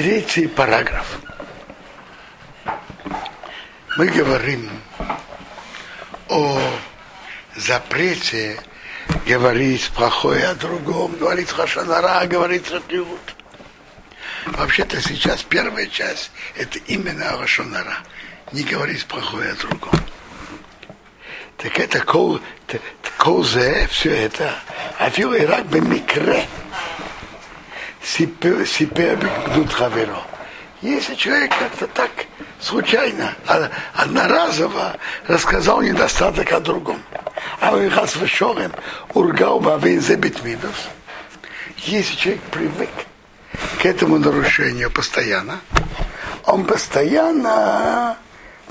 Третий параграф. Мы говорим о запрете говорить плохое о другом, говорить хашанара, говорить ратиут. Вообще-то сейчас первая часть это именно хашанара. Не говорить плохое о другом. Так это кол, колзе, все это. А фил ирак бы микре. Сипе бигнут хаверо. Если человек как-то так случайно, одноразово рассказал недостаток о другом. А вы хас вешорем ургал битмидус. Если человек привык к этому нарушению постоянно, он постоянно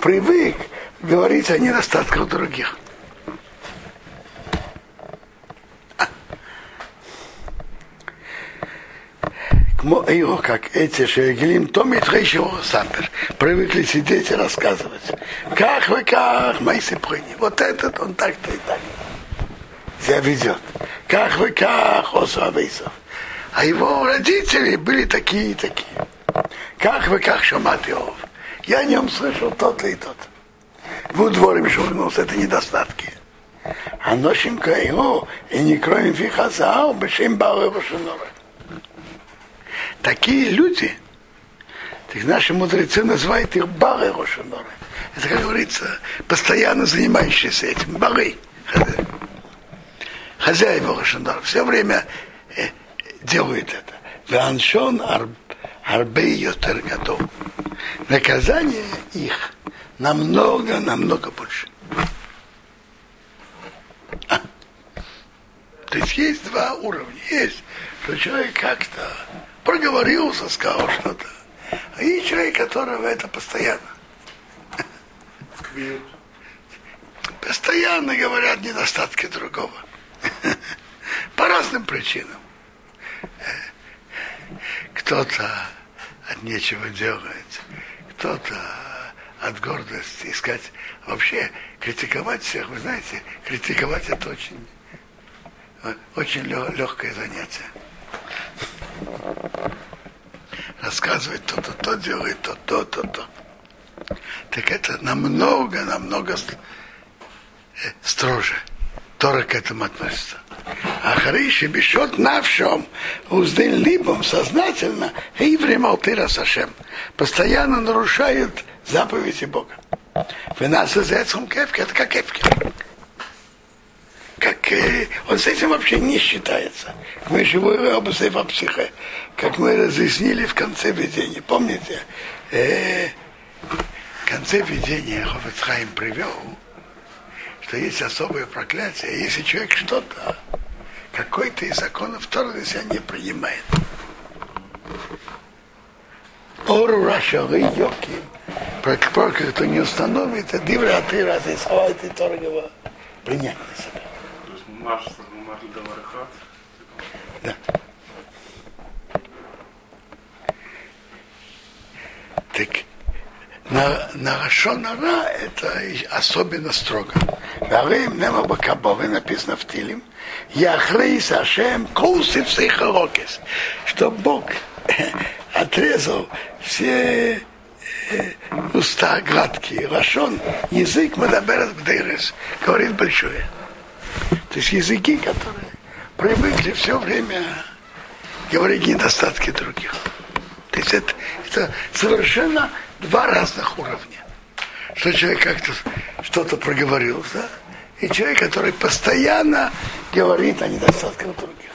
привык говорить о недостатках других. Как эти шегелим, то митхейшего сапер, привыкли сидеть и рассказывать. Как вы, как, мои сыпыни, вот этот он так-то и так себя ведет. Как вы, как, Осу Авейсов. А его родители были такие и такие. Как вы, как Шамат. Я о нем слышал тот и тот. В дворе Мишурнус это недостатки. А носим кайго и не кроем фихазал, бешим балы башинора. Такие люди, так наши мудрецы называют их бары Рошаноры. Это, как говорится, постоянно занимающиеся этим. Бары. Хозяева Рошаноры. Все время э, делают это. Ваншон арбей йотер готов. Наказание их намного, намного больше. То есть два уровня. Есть, что человек как-то проговорился, сказал что-то. А есть человек, которого это постоянно. Постоянно говорят недостатки другого. По разным причинам. Кто-то от нечего делать, кто-то от гордости искать. Вообще, критиковать всех, вы знаете, критиковать это очень, очень легкое занятие рассказывает то-то, то делает то, то, то, то. Так это намного, намного э, строже. Тора к этому относится. А Хариши бешет навшем, уздын либом сознательно, и время алтыра Сашем. Постоянно нарушают заповеди Бога. Вы нас из кефки, это как кефки как э, он с этим вообще не считается. Мы живой обусев психе, как мы разъяснили в конце видения. Помните, э, в конце видения Хофицхайм привел, что есть особое проклятие, если человек что-то, какой-то из законов Тора на себя не принимает. Ору Рашары Йоки, проклятие, кто не установит, это дивра ты раз и слова этой Торы принять на себя. Да. Так на, на Рашонара это особенно строго. Варим нема бакабове написано в Тилим. Яхрей Сашем кулсив сейхарокис. Что Бог отрезал все э, уста гладкие. Рашон, язык мадаберет бдейрес, говорит большое. То есть языки, которые привыкли все время говорить недостатки других. То есть это, это совершенно два разных уровня. Что человек как-то что-то проговорил, да? и человек, который постоянно говорит о недостатках других.